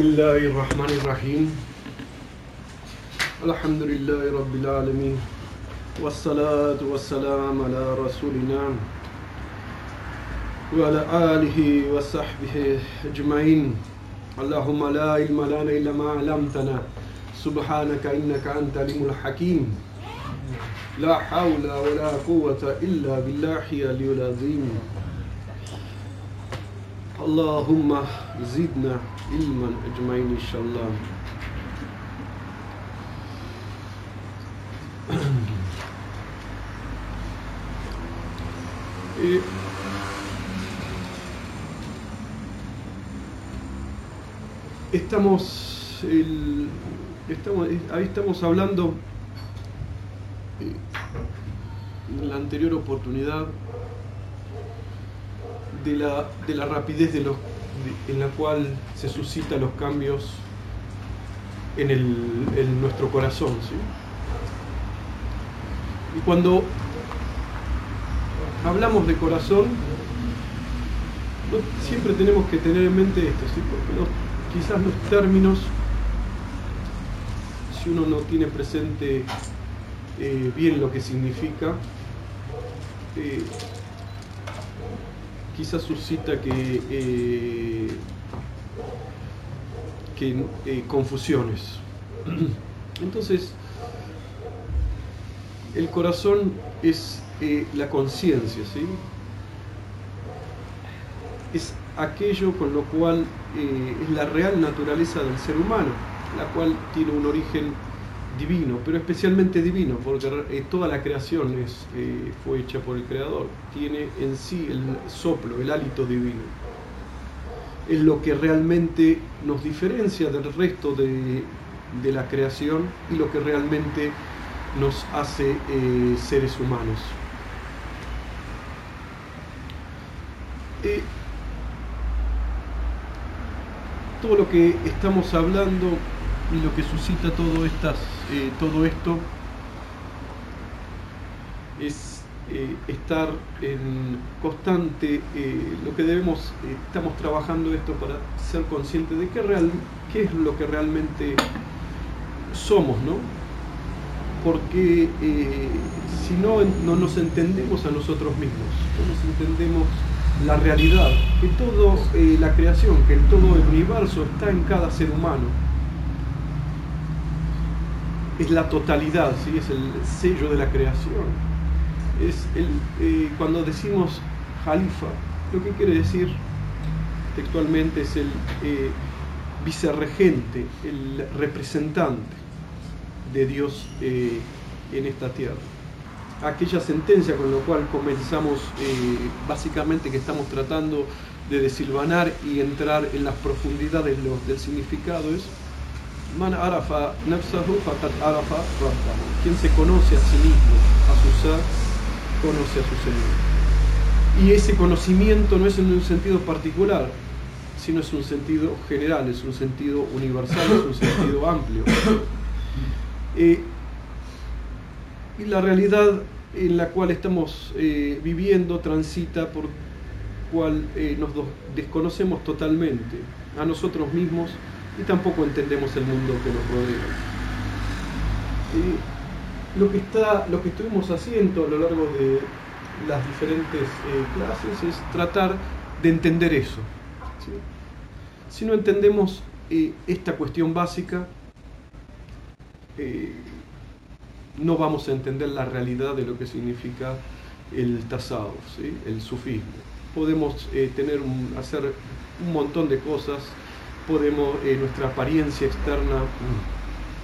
بسم الله الرحمن الرحيم الحمد لله رب العالمين والصلاة والسلام على رسولنا وعلى آله وصحبه أجمعين اللهم لا علم لنا إلا ما علمتنا سبحانك إنك أنت العليم الحكيم لا حول ولا قوة إلا بالله العلي العظيم اللهم زدنا علما أجمعين إن شاء الله Eh, estamos, el- estamos, eh, ahí estamos hablando eh, en la anterior oportunidad de la, de la rapidez de los, de- en la cual se suscitan los cambios en, el, nuestro corazón. ¿sí? Y cuando hablamos de corazón, siempre tenemos que tener en mente esto, ¿sí? porque quizás los términos, si uno no tiene presente eh, bien lo que significa, eh, quizás suscita que, eh, que eh, confusiones. Entonces, el corazón es eh, la conciencia, ¿sí? Es aquello con lo cual es la real naturaleza del ser humano, la cual tiene un origen divino, pero especialmente divino, porque eh, toda la creación es, eh, fue hecha por el Creador, tiene en sí el soplo, el hálito divino. Es lo que realmente nos diferencia del resto de, de la creación y lo que realmente nos hace eh, seres humanos. Todo lo que estamos hablando y lo que suscita todo, estas, eh, todo esto es eh, estar en constante, eh, lo que debemos, estamos trabajando esto para ser conscientes de qué, real, qué es lo que realmente somos, ¿no? Porque si no, no nos entendemos a nosotros mismos, no nos entendemos la realidad, que toda la creación, que todo el universo está en cada ser humano. Es la totalidad, ¿sí? es el sello de la creación. Es el, eh, cuando decimos Jalifa, lo que quiere decir textualmente es el eh, vicerregente, el representante de Dios eh, en esta tierra aquella sentencia con la cual comenzamos eh, básicamente que estamos tratando de desilvanar y entrar en las profundidades del significado es Man arafa arafa rabbahu. Quien se conoce a sí mismo, a su ser, conoce a su Señor. Y ese conocimiento no es en un sentido particular, sino es un sentido general, es un sentido universal, es un sentido amplio. Eh, y la realidad en la cual estamos eh, viviendo transita por cual eh, nos desconocemos totalmente a nosotros mismos y tampoco entendemos el mundo que nos rodea. Eh, lo, que está, lo que estuvimos haciendo a lo largo de las diferentes clases es tratar de entender eso. Si no entendemos esta cuestión básica, no vamos a entender la realidad de lo que significa el tasado, ¿sí? el sufismo. Podemos eh, tener un, hacer un montón de cosas, podemos, eh, nuestra apariencia externa,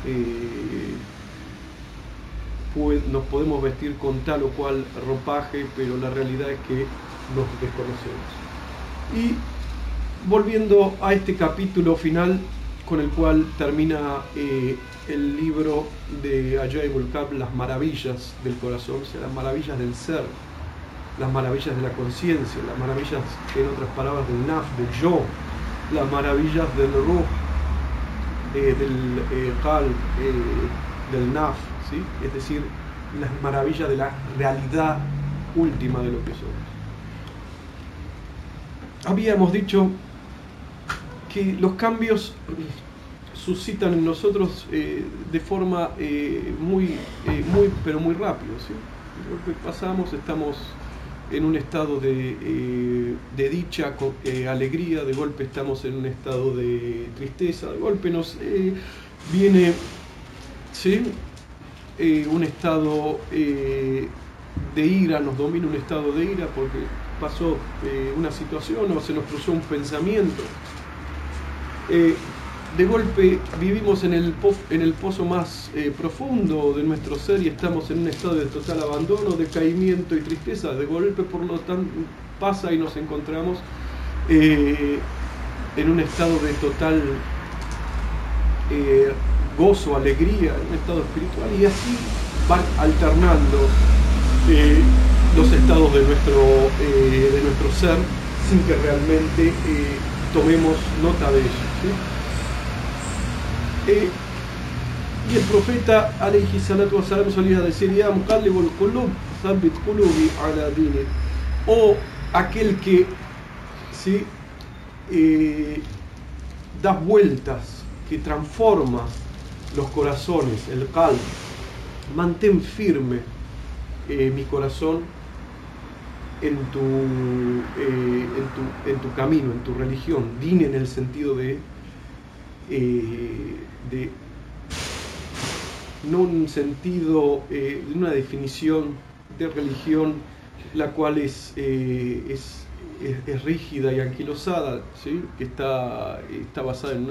eh, pues, nos podemos vestir con tal o cual ropaje, pero la realidad es que nos desconocemos. Y volviendo a este capítulo final con el cual termina eh, el libro de Ajaibul Kab, Las maravillas del corazón, o sea, las maravillas del ser, las maravillas de la conciencia, las maravillas, en otras palabras, del naf, del yo, las maravillas del ruh, eh, del eh, qal, del naf, ¿sí? es decir, las maravillas de la realidad última de lo que somos. Habíamos dicho que los cambios suscitan en nosotros de forma muy, muy, pero muy rápido. ¿sí? Pasamos, estamos en un estado de, de dicha, alegría, de golpe estamos en un estado de tristeza, de golpe nos viene ¿sí? Eh, un estado eh, de ira, nos domina un estado de ira porque pasó eh, una situación o se nos cruzó un pensamiento. De golpe vivimos en el, en pozo más profundo de nuestro ser y estamos en un estado de total abandono, decaimiento y tristeza. De golpe, por lo tanto, pasa y nos encontramos en un estado de total gozo, alegría, un estado espiritual y así van alternando eh, los estados de nuestro, eh, de nuestro ser sin que realmente eh, tomemos nota de ellos. Y el profeta alayhi salatu wasalam solía decir ya o aquel que ¿sí? da vueltas que transforma los corazones, el cal. Mantén firme eh, mi corazón en tu, eh, camino, en tu religión. Dine en el sentido de, eh, de no un sentido, de una definición de religión la cual es, es, es, rígida y anquilosada, ¿sí? que está, está basada en,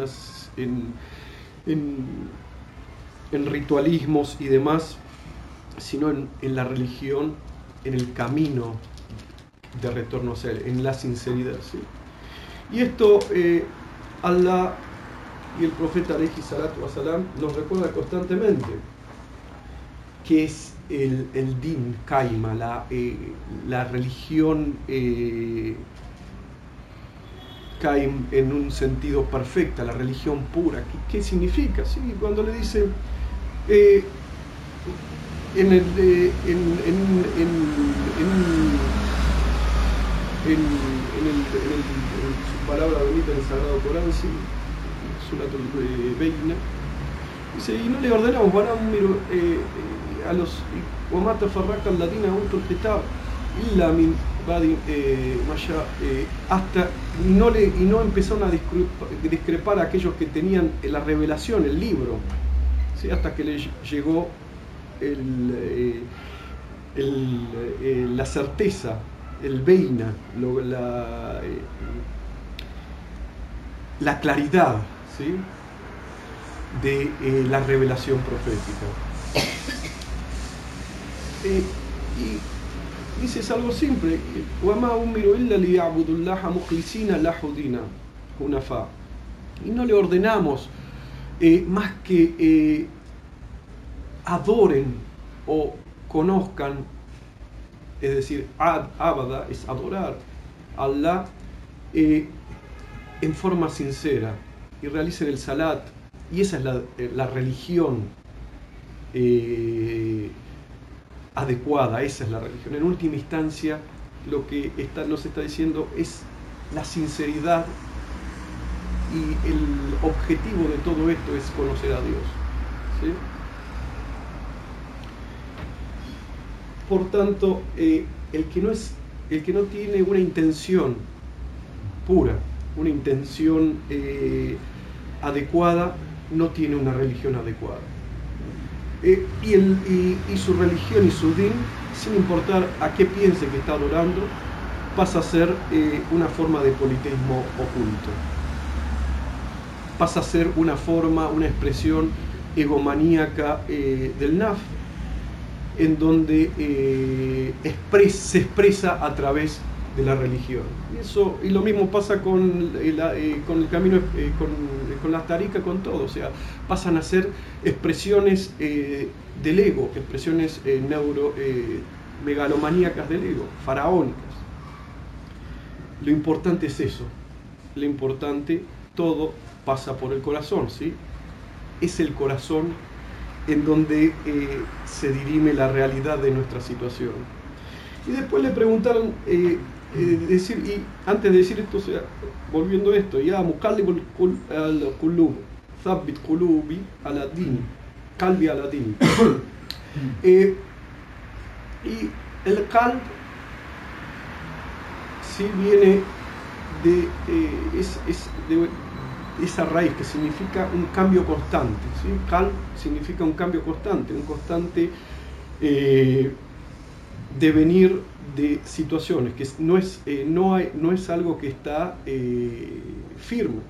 en, en en ritualismos y demás, sino en, la religión, en el camino de retorno a ser, en la sinceridad. ¿sí? Y esto eh, Allah y el profeta Aleji Salatu Wasalam nos recuerda constantemente que es el, el din, kaima, la, eh, la religión eh, en un sentido perfecta, la religión pura. ¿Qué, significa? ¿Sí? Cuando le dice eh, en, el, eh, en, en, en, en, su palabra bonita en el Sagrado Corán, sí, Suratul Beina, dice, y no le ordenamos eh, a los وما فرق الذين اوتوا الكتاب الا من بعد hasta no le, y no empezaron a discrepar a aquellos que tenían la revelación, el libro, hasta que le llegó eh, eh, la certeza, el veina, la, eh, la, claridad de la revelación profética. y dices algo simple, y no le ordenamos más que adoren o conozcan, es decir, ad, abada es adorar a Allah eh, en forma sincera y realicen el salat. Y esa es la, eh, religión eh, adecuada, esa es la religión. En última instancia, lo que está, nos está diciendo es la sinceridad y el objetivo de todo esto es conocer a Dios. ¿sí? Por tanto, eh, el, que no es, el que no tiene una intención pura, una intención adecuada, no tiene una religión adecuada. Eh, y, su religión y su din, sin importar a qué piense que está adorando, pasa a ser una forma de politeísmo oculto. Pasa a ser una forma, una expresión egomaníaca del naf, en donde eh, se expresa a través de la religión. Y, eso, y lo mismo pasa con, eh, con el camino, eh, con, con, las taricas, con todo. O sea, pasan a ser expresiones del ego, expresiones neuro, megalomaníacas del ego, faraónicas. Lo importante es eso. Lo importante, todo pasa por el corazón, ¿sí? Es el corazón en donde eh, se dirime la realidad de nuestra situación. Y después le preguntaron, eh, decir, y antes de decir esto, volviendo a esto, ya muqallib al-qulub, thabbit qulubi ala din, calvi ala din. y el calb sí viene de, es, es de esa raíz que significa un cambio constante. ¿sí? Significa un cambio constante, un constante eh, devenir de situaciones, que no es, eh, no hay, no es algo que está eh, firme,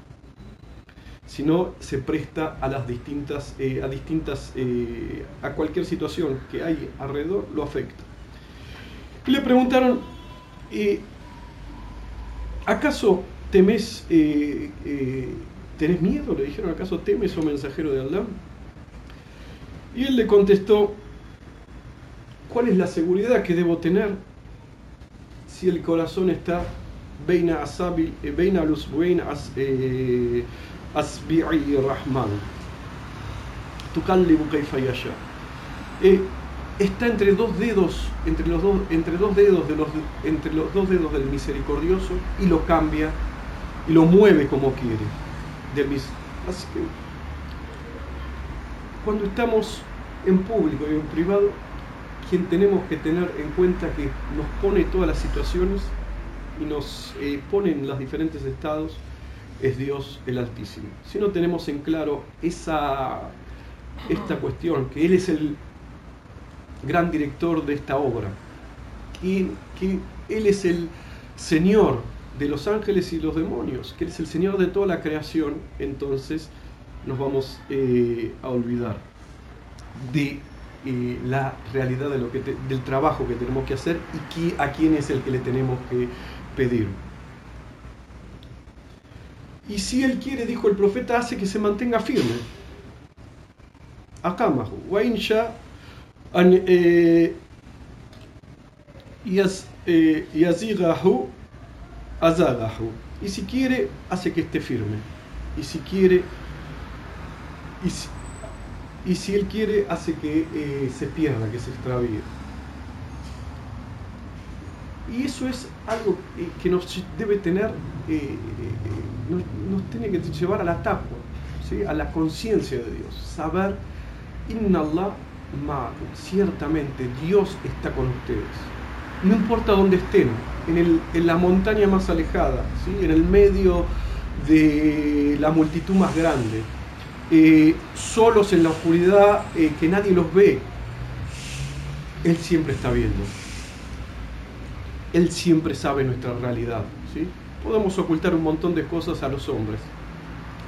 sino se presta a las distintas, a distintas, a cualquier situación que hay alrededor, lo afecta. Y le preguntaron, ¿acaso temes ¿Tenés miedo? Le dijeron, ¿acaso temes, o oh mensajero de Allah? Y él le contestó, ¿cuál es la seguridad que debo tener si el corazón está beina asabi, eh, beina luz eh, asbi'i rahman? Tukallibu kaifa yasha. Eh, está entre dos dedos, entre los dos, entre dos dedos de los, entre los dos dedos del misericordioso y lo cambia y lo mueve como quiere de mis... Así que cuando estamos en público y en privado, quien tenemos que tener en cuenta que nos pone todas las situaciones y nos eh, pone en los diferentes estados es Dios el Altísimo. Si no tenemos en claro esa, esta cuestión, que Él es el gran director de esta obra, y que Él es el Señor de los ángeles y los demonios, que es el Señor de toda la creación, entonces nos vamos eh, a olvidar de eh, la realidad de lo que del trabajo que tenemos que hacer y a quién es el que le tenemos que pedir. Y si él quiere, dijo el profeta, hace que se mantenga firme. Akamahu. Wainsha eh, yazigahu y si quiere, hace que esté firme. Y si quiere, él quiere, hace que eh, se pierda, que se extravíe. Y eso es algo eh, que nos debe tener, eh, nos, tiene que llevar a la taqwa, ¿sí? a la conciencia de Dios. Saber, Inna Allah ciertamente Dios está con ustedes no importa dónde estén, en, la montaña más alejada, ¿sí? en el medio de la multitud más grande, eh, solos en la oscuridad eh, que nadie los ve, Él siempre está viendo. Él siempre sabe nuestra realidad. ¿sí? Podemos ocultar un montón de cosas a los hombres.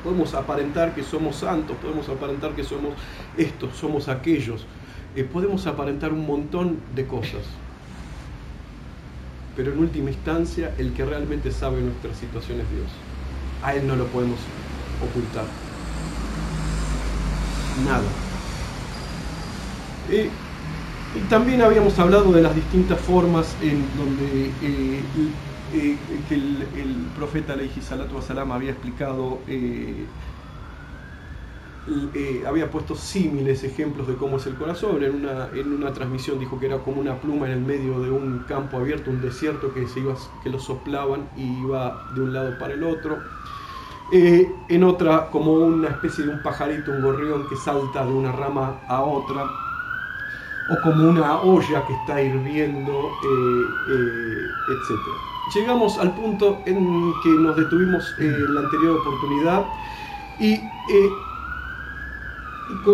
Podemos aparentar que somos santos, podemos aparentar que somos estos, somos aquellos. Eh, podemos aparentar un montón de cosas pero en última instancia el que realmente sabe nuestra situación es Dios. A Él no lo podemos ocultar. Nada. y también habíamos hablado de las distintas formas en donde eh, eh, el, profeta Alayhi Salatu Wasalam había explicado eh, eh, había puesto símiles ejemplos de cómo es el corazón. En una, en una transmisión dijo que era como una pluma en el medio de un campo abierto, un desierto que, se iba, que lo soplaban y iba de un lado para el otro. Eh, en otra, como una especie de un pajarito, un gorrión que salta de una rama a otra. O como una olla que está hirviendo, eh, etc. Llegamos al punto en que nos detuvimos en la anterior oportunidad y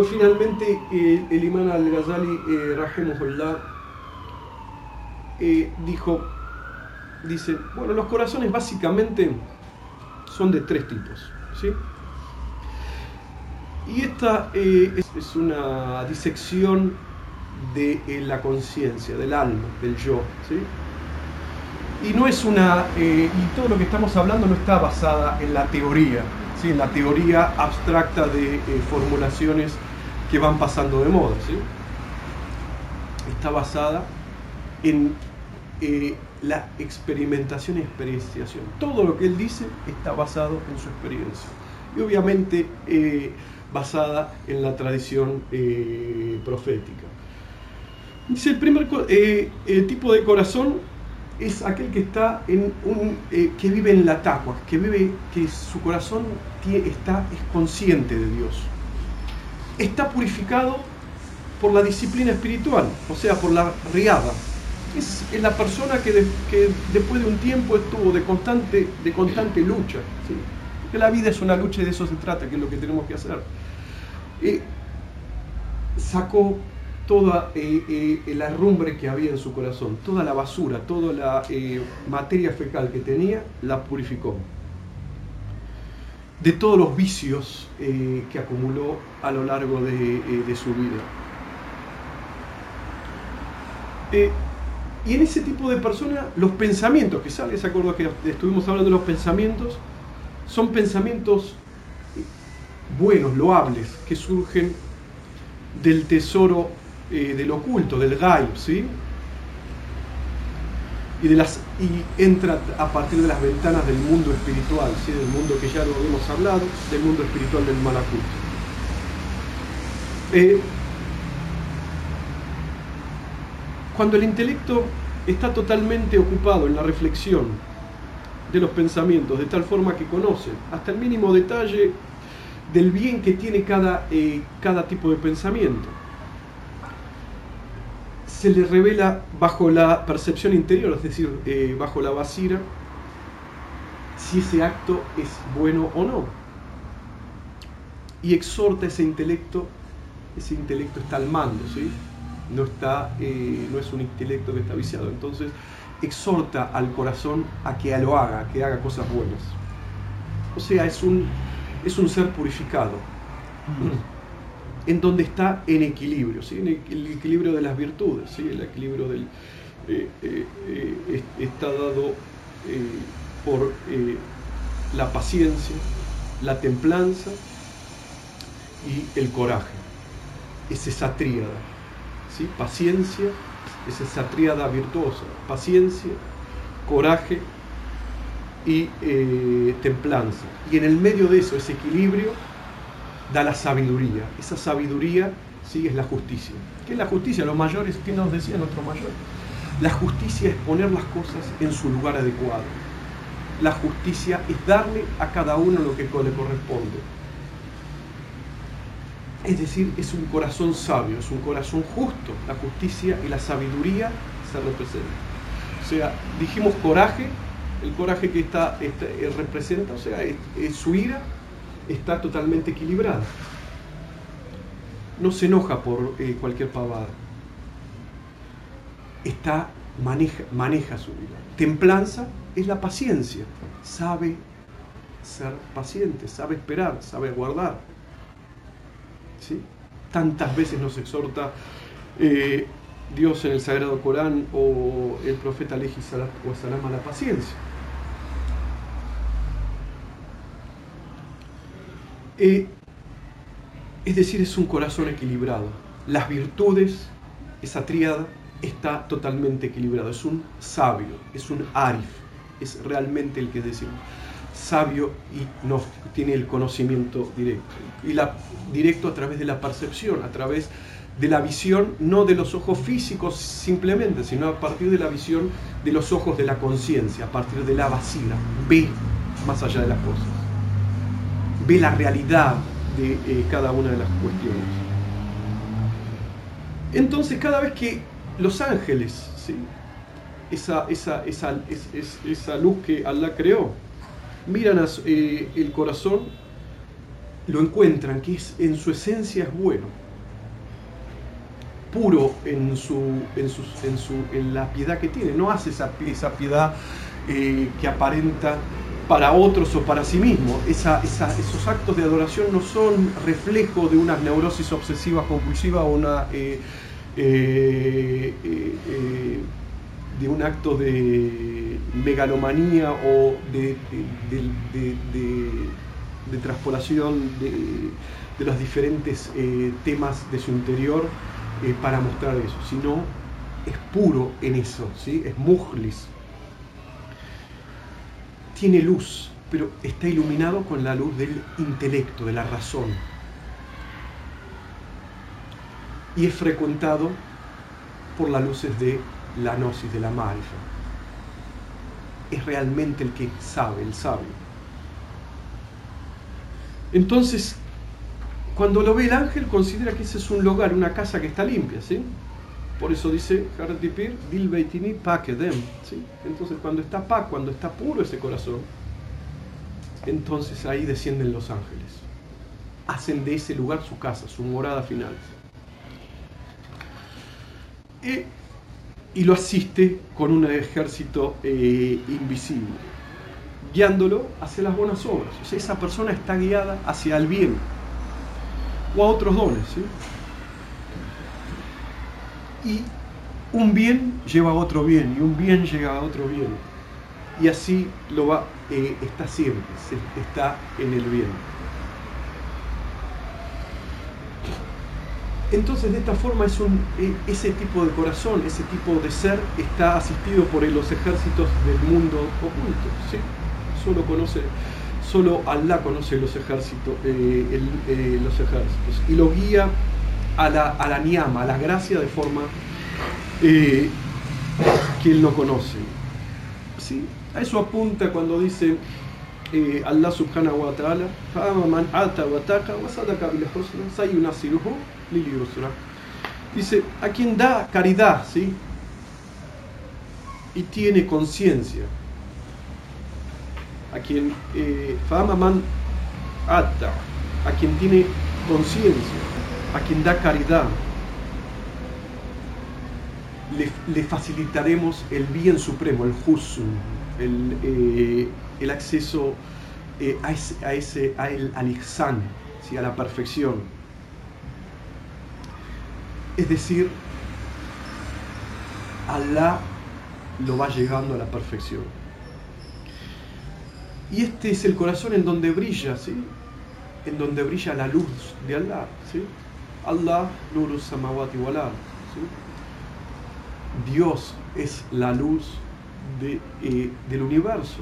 finalmente eh, el imán al-Ghazali, eh, eh, dijo, dice, bueno, los corazones básicamente son de tres tipos. ¿sí? Y esta eh, es, una disección de la conciencia, del alma, del yo. ¿sí? Y no es una. y todo lo que estamos hablando no está basada en la teoría, en la teoría abstracta de eh, formulaciones que van pasando de moda. Está basada en eh, la experimentación y experienciación. Todo lo que él dice está basado en su experiencia. Y obviamente eh, basada en la tradición profética. Dice el primer tipo de corazón es aquel que está en un, eh, que vive en la taqua, que vive, que su corazón está, es consciente de Dios. Está purificado por la disciplina espiritual, o sea, por la riada. Es, la persona que, después de un tiempo estuvo de constante, de constante lucha. Que la vida es una lucha y de eso se trata, que es lo que tenemos que hacer. Eh, sacó toda eh, eh, la herrumbre que había en su corazón, toda la basura, toda la eh, materia fecal que tenía, la purificó. De todos los vicios que acumuló a lo largo de, su vida. Y en ese tipo de personas, los pensamientos que salen, ¿se acuerda que estuvimos hablando de los pensamientos? Son pensamientos buenos, loables, que surgen del tesoro eh, del oculto, del gaib, ¿sí? Y, de las, y entra a partir de las ventanas del mundo espiritual, ¿sí? del mundo que ya lo hemos hablado, del mundo espiritual del Malakut. Eh, cuando el intelecto está totalmente ocupado en la reflexión de los pensamientos, de tal forma que conoce hasta el mínimo detalle del bien que tiene cada, eh, cada tipo de pensamiento se le revela bajo la percepción interior, es decir, eh, bajo la basira, si ese acto es bueno o no. Y exhorta ese intelecto, ese intelecto está al mando, ¿sí? No, está, eh, no es un intelecto que está viciado. Entonces, exhorta al corazón a que lo haga, a que haga cosas buenas. O sea, es un, es un ser purificado. Mm en donde está en equilibrio, ¿sí? en el equilibrio de las virtudes, ¿sí? el equilibrio del, eh, eh, eh, está dado por la paciencia, la templanza y el coraje. Es esa tríada, ¿sí? paciencia, es esa tríada virtuosa, paciencia, coraje y templanza. Y en el medio de eso, ese equilibrio, da la sabiduría. Esa sabiduría sí es la justicia. ¿Qué es la justicia? Los mayores, ¿qué nos decía nuestro mayor? La justicia es poner las cosas en su lugar adecuado. La justicia es darle a cada uno lo que le corresponde. Es decir, es un corazón sabio, es un corazón justo. La justicia y la sabiduría se representan. O sea, dijimos coraje, el coraje que está, eh, representa, o sea, es su ira, está totalmente equilibrada. No se enoja por eh, cualquier pavada. Está, maneja, maneja su vida. Templanza es la paciencia. Sabe ser paciente, sabe esperar, sabe guardar. Tantas veces nos exhorta eh, Dios en el Sagrado Corán o el profeta Aleji Salam a la paciencia. Eh, es decir, es un corazón equilibrado. Las virtudes, esa tríada, está totalmente equilibrado. Es un sabio, es un arif, es realmente el que decimos. Sabio y no, tiene el conocimiento directo. Y la, directo a través de la percepción, a través de la visión, no de los ojos físicos simplemente, sino a partir de la visión de los ojos de la conciencia, a partir de la vacila. Ve más allá de las cosas ve la realidad de eh, cada una de las cuestiones. Entonces, cada vez que los ángeles, esa, esa, esa, esa, luz que Allah creó, miran eh, el corazón, lo encuentran, que es, en su esencia es bueno, puro en, su, en, en, su, en la piedad que tiene, no hace esa, esa piedad eh, que aparenta para otros o para sí mismo. esos actos de adoración no son reflejo de una neurosis obsesiva compulsiva o una, eh, de un acto de megalomanía o de, de, de de, los diferentes temas de su interior para mostrar eso, sino es puro en eso, ¿sí? es mujlis, tiene luz, pero está iluminado con la luz del intelecto, de la razón. Y es frecuentado por las luces de la gnosis, de la marifa. es realmente el que sabe, el sabio. Entonces, cuando lo ve el ángel, considera que ese es un lugar, una casa que está limpia, ¿sí? Por eso dice Haratipir, Dil Beitini Pakedem, ¿sí? Entonces, cuando está paz, cuando está puro ese corazón, entonces ahí descienden los ángeles. Hacen de ese lugar su casa, su morada final. Y lo asiste con un ejército eh, invisible, guiándolo hacia las buenas obras. O sea, esa persona está guiada hacia el bien o a otros dones. Y un bien lleva a otro bien y un bien llega a otro bien. Y así lo va, eh, está siempre, está en el bien. Entonces, de esta forma, es un, e, ese tipo de corazón, ese tipo de ser, está asistido por los ejércitos del mundo oculto. ¿sí? Solo conoce, solo Allah conoce los ejércitos, eh, eh, los ejércitos y lo guía a la, a la niama, a la gracia de forma eh, que él no conoce. ¿Sí? A eso apunta cuando dice Allah subhanahu wa ta'ala, Dice, a quien da caridad, ¿sí? Y tiene conciencia. A quien eh, man a quien tiene conciencia, a quien da caridad, le, facilitaremos el bien supremo, el husn, el, eh, el acceso eh, a ese, a al ihsan, a la perfección es decir, Allah lo va llegando a la perfección. Y este es el corazón en donde brilla, ¿sí? En donde brilla la luz de Allah, ¿sí? Allah, nuru samawati Dios es la luz eh, del universo,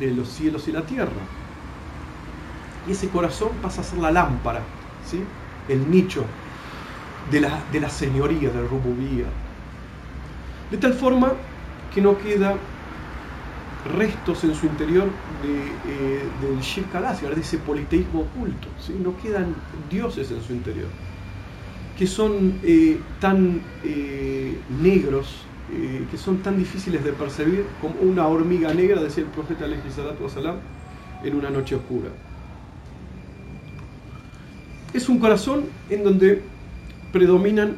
de los cielos y la tierra. Y ese corazón pasa a ser la lámpara, ¿sí? El nicho de la, de la señoría, del rububía. De tal forma que no queda restos en su interior de, eh, del Shirk de ese politeísmo oculto. ¿sí? No quedan dioses en su interior, que son eh, tan eh, negros, que son tan difíciles de percibir como una hormiga negra, decía el profeta Salam, en una noche oscura. Es un corazón en donde predominan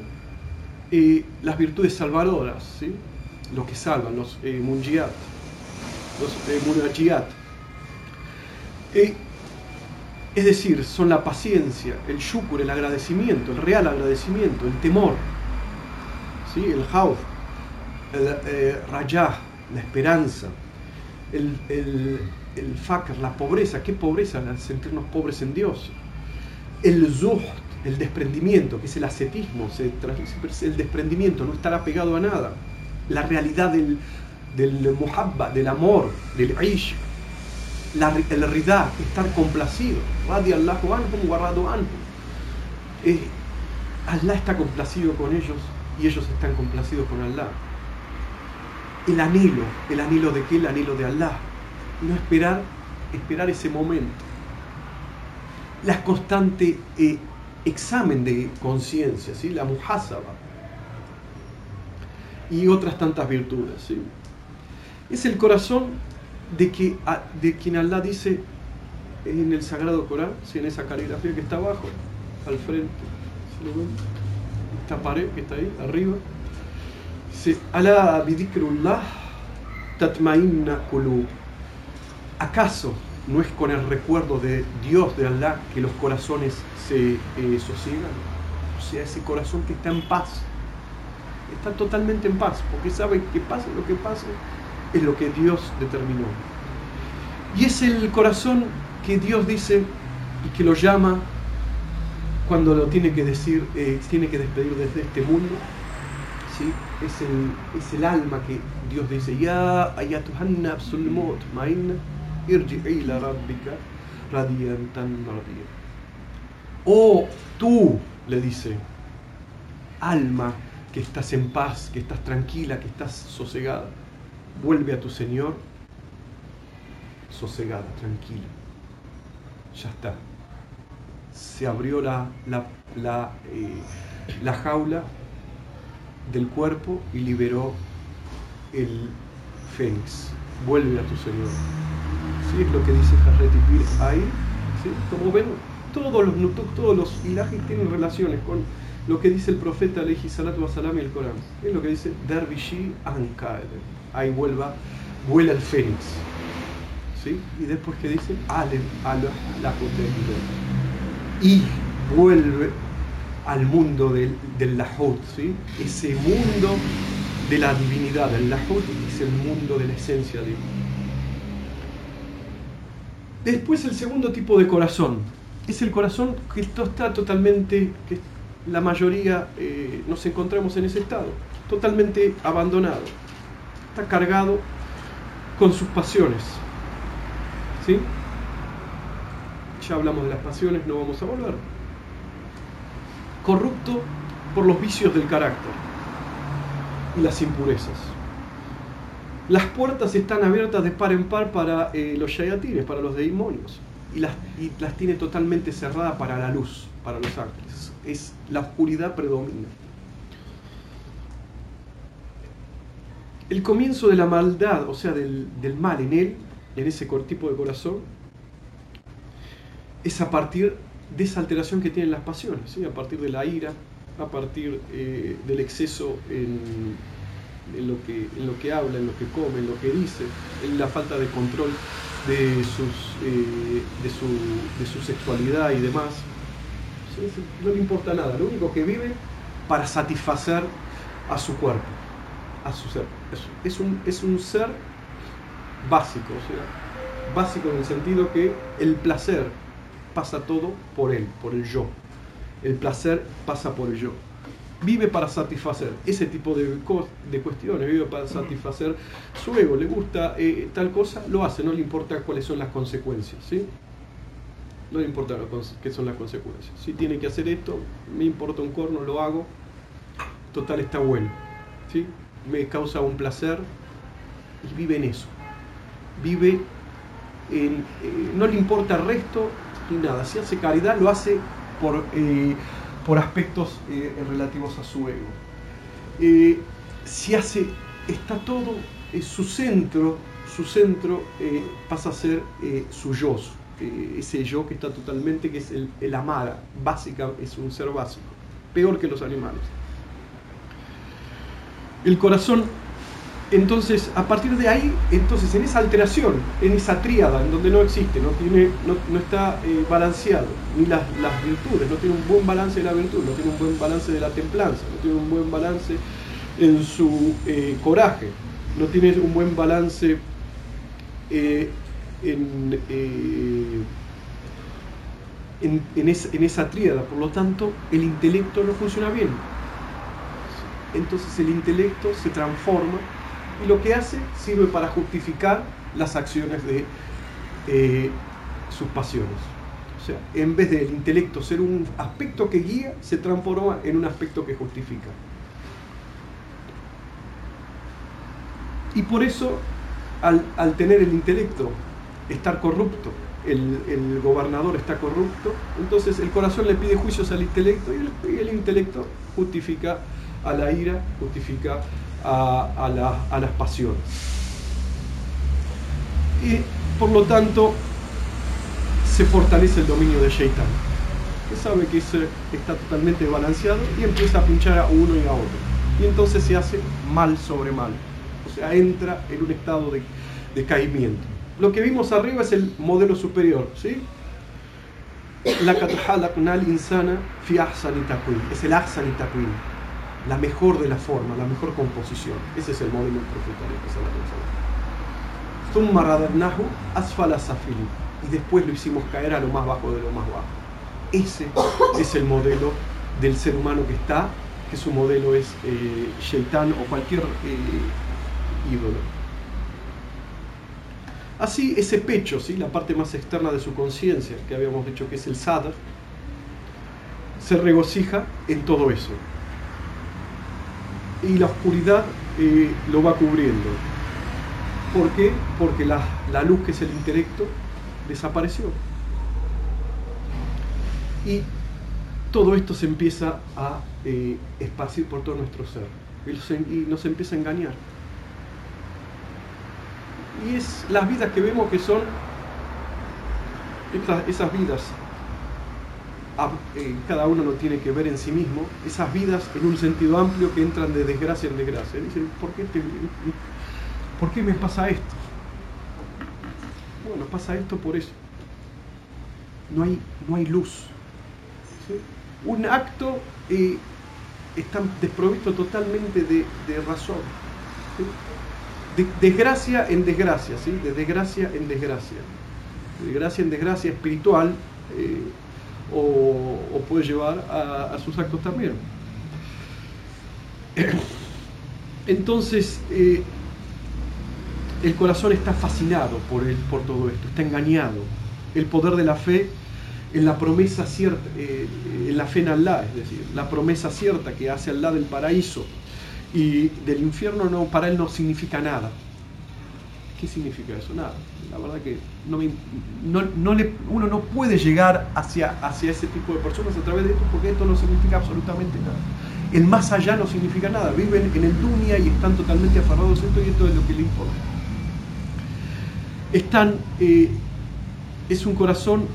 eh, las virtudes salvadoras, ¿sí? los que salvan, los eh, los eh, eh, es decir, son la paciencia, el shukur, el agradecimiento, el real agradecimiento, el temor, ¿sí? el hauf, el eh, rayah, la esperanza, el, fakr, la pobreza, ¿qué pobreza? El sentirnos pobres en Dios, el zuht, el desprendimiento, que es el ascetismo, el desprendimiento, no estar apegado a nada, la realidad del, del muhabba, del amor, del ish, la, el ridá, estar complacido, radiallahu anhum guardado anhum. Eh, Allah está complacido con ellos y ellos están complacidos con Allah. El anhelo, el anhelo de qué? El anhelo de Allah. No esperar, esperar ese momento. La constante eh, examen de conciencia, ¿sí? la muhasaba y otras tantas virtudes. ¿sí? Es el corazón de, que, de quien Allah dice en el Sagrado Corán, ¿sí? en esa caligrafía que está abajo, al frente, esta pared que está ahí, arriba, dice, Allah bidikrullah tatmainna kulub. ¿Acaso no es con el recuerdo de Dios, de Allah, que los corazones se eh, sosiegan. O sea, ese corazón que está en paz, está totalmente en paz, porque sabe que pase lo que pase, es lo que Dios determinó. Y es el corazón que Dios dice y que lo llama cuando lo tiene que decir, eh, tiene que despedir desde este mundo. ¿sí? Es, el, alma que Dios dice, Ya ayatuhanna irji'i la rabbika radiyantan radiyan. Oh, tú, le dice, alma que estás en paz, que estás tranquila, que estás sosegada, vuelve a tu Señor sosegada, tranquila. Ya está. Se abrió la, la, la, eh, la jaula del cuerpo y liberó el fénix. Vuelve a tu Señor. Es lo que dice Harret Pir ahí. Como ven, todos los nutuk, todos los ilajis tienen relaciones con lo que dice el profeta Aleji Salatu Wasalam y el Corán. Es lo que dice Dervishi Ankael. Ahí vuelva, vuela el fénix. ¿Sí? Y después que dice Alem la Y vuelve al mundo del, del Lahut, ¿sí? ese mundo de la divinidad. El Lahut es el mundo de la esencia divina. Después el segundo tipo de corazón. Es el corazón que está totalmente, que la mayoría eh, nos encontramos en ese estado, totalmente abandonado. Está cargado con sus pasiones. ¿Sí? Ya hablamos de las pasiones, no vamos a volver. Corrupto por los vicios del carácter y las impurezas. Las puertas están abiertas de par en par para eh, los shayatines, para los demonios, y las, y las tiene totalmente cerradas para la luz, para los ángeles. Es, la oscuridad predomina. El comienzo de la maldad, o sea, del, del mal en él, en ese tipo de corazón, es a partir de esa alteración que tienen las pasiones, ¿sí? a partir de la ira, a partir eh, del exceso en, lo que, en lo que habla, en lo que come, en lo que dice, en la falta de control de, sus, eh, de, su, de su sexualidad y demás. No le importa nada, lo único que vive para satisfacer a su cuerpo, a su ser. Es, un, es un ser básico, o sea, básico en el sentido que el placer pasa todo por él, por el yo. El placer pasa por el yo. Vive para satisfacer ese tipo de, de cuestiones, vive para satisfacer su ego. Le gusta eh, tal cosa, lo hace, no le importa cuáles son las consecuencias. ¿sí? No le importa qué son las consecuencias. Si tiene que hacer esto, me importa un corno, lo hago. Total, está bueno. ¿sí? Me causa un placer y vive en eso. Vive en. Eh, no le importa el resto ni nada. Si hace caridad, lo hace por, eh, por aspectos eh, relativos a su ego. Eh, si hace, está todo, su centro, su centro pasa a ser su yo, ese yo que está totalmente, que es el, el básica, es un ser básico, peor que los animales. El corazón entonces, a partir de ahí, entonces en esa alteración, en esa tríada, en donde no existe, no, tiene, no, está eh, balanceado, ni las, virtudes, no tiene un buen balance de la virtud, no tiene un buen balance de la templanza, no tiene un buen balance en su eh, coraje, no tiene un buen balance eh, en, en, en esa tríada, por lo tanto, el intelecto no funciona bien. Entonces el intelecto se transforma y lo que hace sirve para justificar las acciones de eh, sus pasiones. O sea, en vez del intelecto ser un aspecto que guía, se transforma en un aspecto que justifica. Y por eso, al, tener el intelecto estar corrupto, el, gobernador está corrupto, entonces el corazón le pide juicios al intelecto y el intelecto justifica a la ira, justifica a, las pasiones. Y por lo tanto se fortalece el dominio de Shaitan, que sabe que está totalmente balanceado y empieza a pinchar a uno y a otro. Y entonces se hace mal sobre mal. O sea, entra en un estado de, de caimiento. Lo que vimos arriba es el modelo superior, ¿sí? La insana fi Es el ahsan la mejor de la forma, la mejor composición. Ese es el modelo del profeta asfala safili y después lo hicimos caer a lo más bajo de lo más bajo. Ese es el modelo del ser humano que está, que su modelo es eh, o cualquier eh, ídolo. Así, ese pecho, ¿sí? la parte más externa de su conciencia, que habíamos dicho que es el sadr, se regocija en todo eso y la oscuridad eh, lo va cubriendo. ¿Por qué? Porque la, la luz que es el intelecto desapareció. Y todo esto se empieza a eh, esparcir por todo nuestro ser y nos empieza a engañar. Y es las vidas que vemos que son esas, vidas, cada uno lo tiene que ver en sí mismo, esas vidas en un sentido amplio que entran de desgracia en desgracia. Dicen, ¿por qué, ¿por qué me pasa esto? Bueno, pasa esto por eso. No hay, no hay luz. Un acto eh, está desprovisto totalmente de, razón. De, desgracia en desgracia, ¿sí? de desgracia en desgracia. De gracia en desgracia espiritual eh, o, puede llevar a, sus actos también. Entonces, eh, el corazón está fascinado por, el, por todo esto, está engañado. El poder de la fe en la promesa cierta, eh, en la fe en Allah, es decir, la promesa cierta que hace Allah del paraíso y del infierno no, para él no significa nada. ¿Qué significa eso? Nada. La verdad que no, no, le, uno no puede llegar hacia, hacia ese tipo de personas a través de esto porque esto no significa absolutamente nada. El más allá no significa nada. Viven en el dunia y están totalmente aferrados a esto y esto es lo que le importa. Están, eh, es un corazón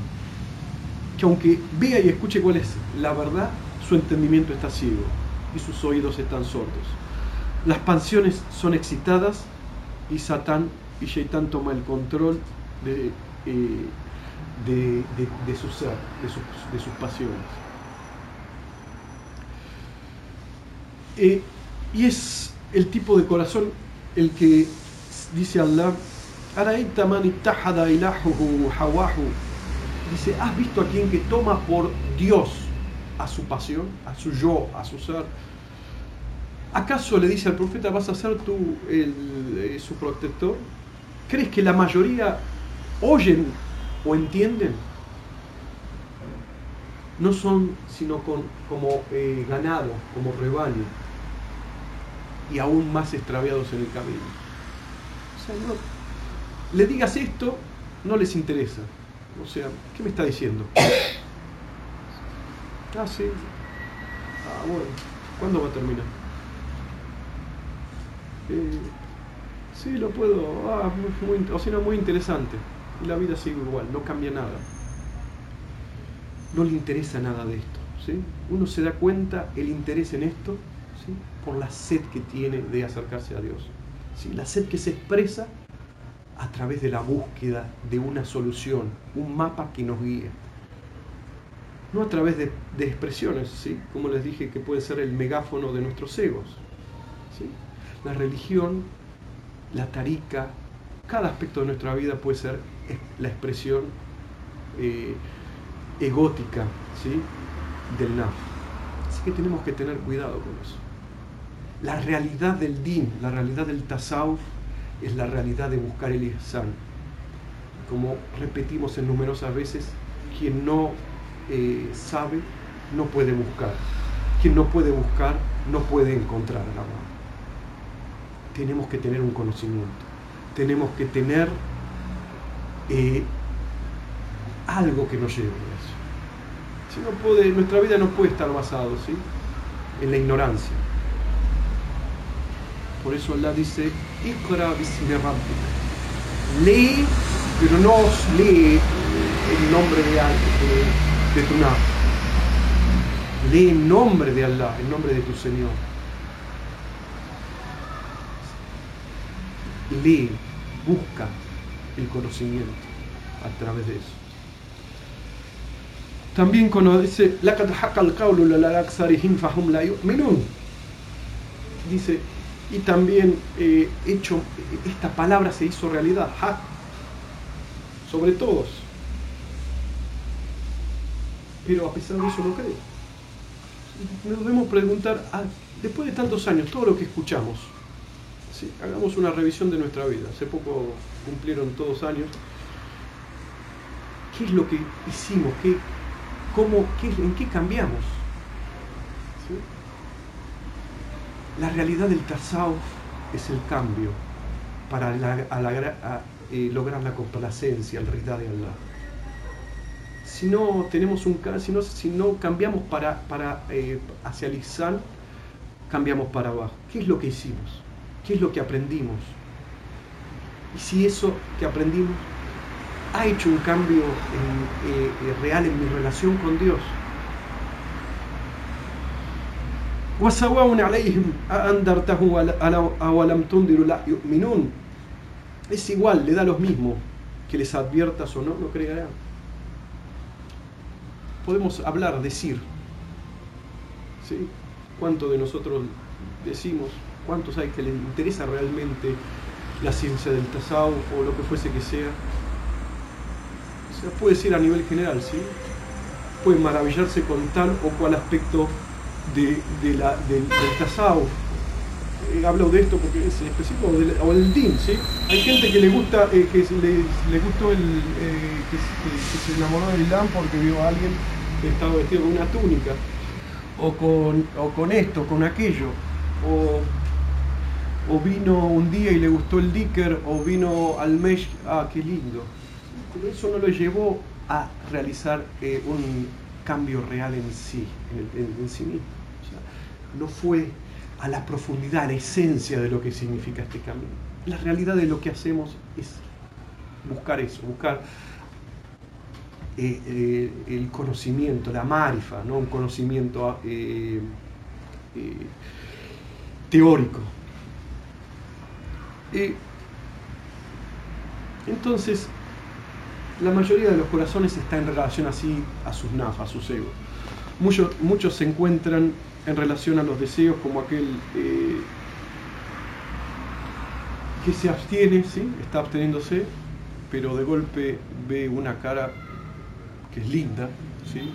que aunque vea y escuche cuál es la verdad, su entendimiento está ciego y sus oídos están sordos. Las pasiones son excitadas y Satán y Shaitán toma el control de, eh, de, su ser, de, sus pasiones. Eh, y es el tipo de corazón el que dice Allah, dice, ¿has visto a quien que toma por Dios a su pasión, a su yo, a su ser? ¿Acaso le dice al profeta, vas a ser tú eh, su protector? ¿Crees que la mayoría oyen o entienden? No son sino con, como eh, ganado, como rebaño, y aún más extraviados en el camino. O sea, no, le digas esto, no les interesa. O sea, ¿qué me está diciendo? Ah, sí. Ah, bueno. ¿Cuándo va a terminar? Eh, sí, lo puedo. Ah, muy, o sea, muy interesante. Y la vida sigue igual, no cambia nada. No le interesa nada de esto. ¿sí? Uno se da cuenta el interés en esto ¿sí? por la sed que tiene de acercarse a Dios. ¿sí? La sed que se expresa a través de la búsqueda de una solución, un mapa que nos guíe. No a través de, expresiones, ¿sí? como les dije, que puede ser el megáfono de nuestros egos. ¿sí? La religión, la tarica, cada aspecto de nuestra vida puede ser la expresión eh, egótica ¿sí? del naf. Así que tenemos que tener cuidado con eso. La realidad del din, la realidad del tasawuf, es la realidad de buscar el ihsan. Como repetimos en numerosas veces, quien no eh, sabe no puede buscar. Quien no puede buscar no puede encontrar el amor. Tenemos que tener un conocimiento. Tenemos que tener eh, algo que nos lleve a eso. Si no puede, nuestra vida no puede estar basada en la ignorancia. Por eso Allah dice, Lee, pero no lee el nombre de, de, de tu nave. Lee el nombre de Allah, el nombre de tu Señor. Lee, busca el conocimiento a través de eso. También cuando dice, dice, y también eh, hecho, esta palabra se hizo realidad, ha, sobre todos. Pero a pesar de eso no cree. Nos debemos preguntar, ah, después de tantos años, todo lo que escuchamos, hagamos una revisión de nuestra vida. Hace poco cumplieron todos años. ¿Qué es lo que hicimos? ¿Qué, cómo, ¿En qué cambiamos? La realidad del tasawuf es el cambio. para eh, lograr la complacencia, el rida de Allah. Si no tenemos un si no, si no cambiamos para, eh, hacia el ihsan, cambiamos para abajo. ¿Qué es lo que hicimos? ¿Qué es lo que aprendimos? Y si eso que aprendimos ha hecho un cambio eh, real en mi relación con Dios. Es igual, le da lo mismo que les adviertas o no, no creerán. Podemos hablar, decir. ¿sí? ¿Cuánto de nosotros decimos? ¿Cuántos hay que les interesa realmente la ciencia del tasawuf o lo que fuese que sea? O sea, puede ser a nivel general, ¿sí? Puede maravillarse con tal o cual aspecto de, del, del eh, hablo de esto porque es específico, o, el DIN, ¿sí? Hay gente que le gusta, eh, que le, gustó el, eh, que, se enamoró del Islam porque vio a alguien que estaba vestido con una túnica, o con, o con esto, con aquello, o, o vino un día y le gustó el Dicker, o vino al Mesh, ah, qué lindo. Eso no lo llevó a realizar un cambio real en sí, en sí mismo no fue a la profundidad, a la esencia de lo que significa este camino. La realidad de lo que hacemos es buscar eso, buscar eh, eh, el conocimiento, la marifa, ¿no? un conocimiento eh, entonces, la mayoría de los corazones está en relación así a sus nafas, a sus egos. Muchos, muchos se encuentran en relación a los deseos como aquel eh, que se abstiene, ¿sí? está absteniéndose, pero de golpe ve una cara que es linda, ¿sí?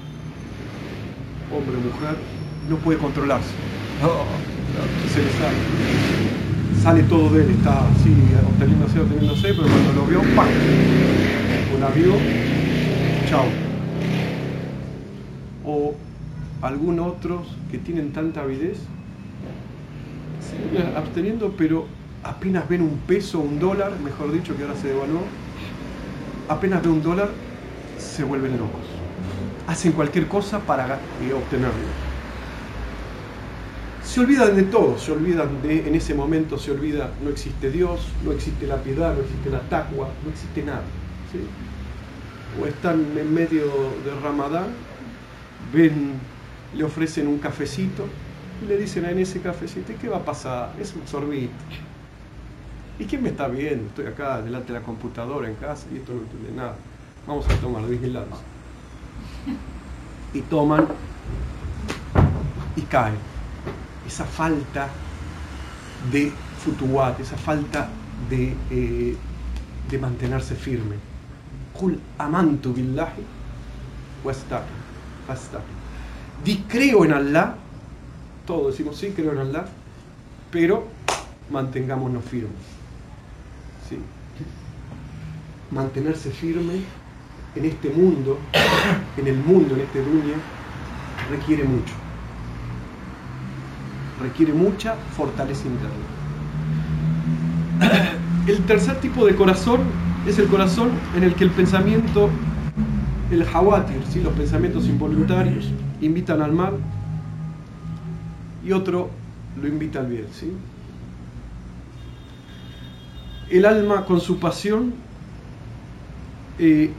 hombre o mujer, no puede controlarse. se le sale. Sale todo de él, está así, obteniéndose, obteniéndose, pero cuando lo vio, ¡pam! O la vio, chao. O algunos otros que tienen tanta avidez, siguen absteniendo, pero apenas ven un peso, un dólar, mejor dicho, que ahora se devaluó, apenas ven un dólar, se vuelven locos. Hacen cualquier cosa para obtenerlo. Se olvidan de todo, se olvidan de, en ese momento se olvida, no existe Dios, no existe la piedad, no existe la taqwa, no existe nada. O están en medio de Ramadán, ven le ofrecen un cafecito y le dicen en ese cafecito, qué va a pasar? Es un sorbito. ¿Y quién me está viendo? Estoy acá delante de la computadora en casa y esto no entiende nada. Vamos a tomar vigilados. Y toman y caen. Esa falta de futuat, esa falta de, eh, de mantenerse firme. Amantu billahi di creo en Allah, todos decimos sí, creo en Allah, pero mantengámonos firmes. ¿sí? Mantenerse firme en este mundo, en el mundo, en este dunya, requiere mucho. Requiere mucha fortaleza interna. El tercer tipo de corazón es el corazón en el que el pensamiento, el hawatir, ¿sí? los pensamientos involuntarios, invitan al mal y otro lo invita al bien. ¿sí? El alma con su pasión, eh,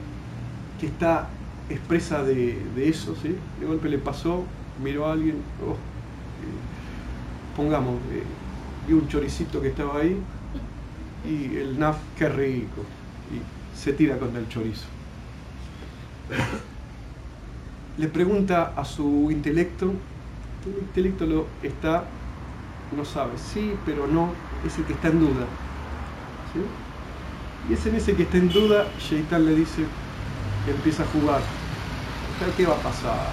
que está expresa de, eso, ¿sí? de golpe le pasó, miró a alguien, oh, pongamos, eh, vi un choricito que estaba ahí y el naf, qué rico, y se tira contra el chorizo le pregunta a su intelecto, el intelecto lo está, no sabe, sí, pero no, es el que está en duda. Y es en ese que está en duda, Sheitan le dice, empieza a jugar. ¿Qué va a pasar?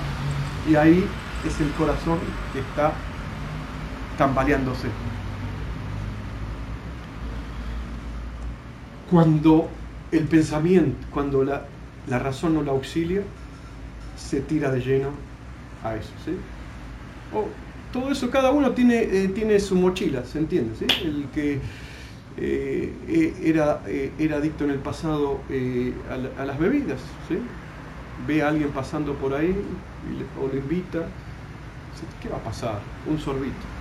Y ahí es el corazón que está tambaleándose. Cuando el pensamiento, cuando la, la razón no la auxilia, se tira de lleno a eso. ¿sí? todo eso, cada uno tiene, eh, tiene su mochila, ¿se entiende? ¿sí? El que, eh, eh, era, era adicto en el pasado a, las bebidas. Ve a alguien pasando por ahí o lo invita. ¿Qué va a pasar? Un sorbito.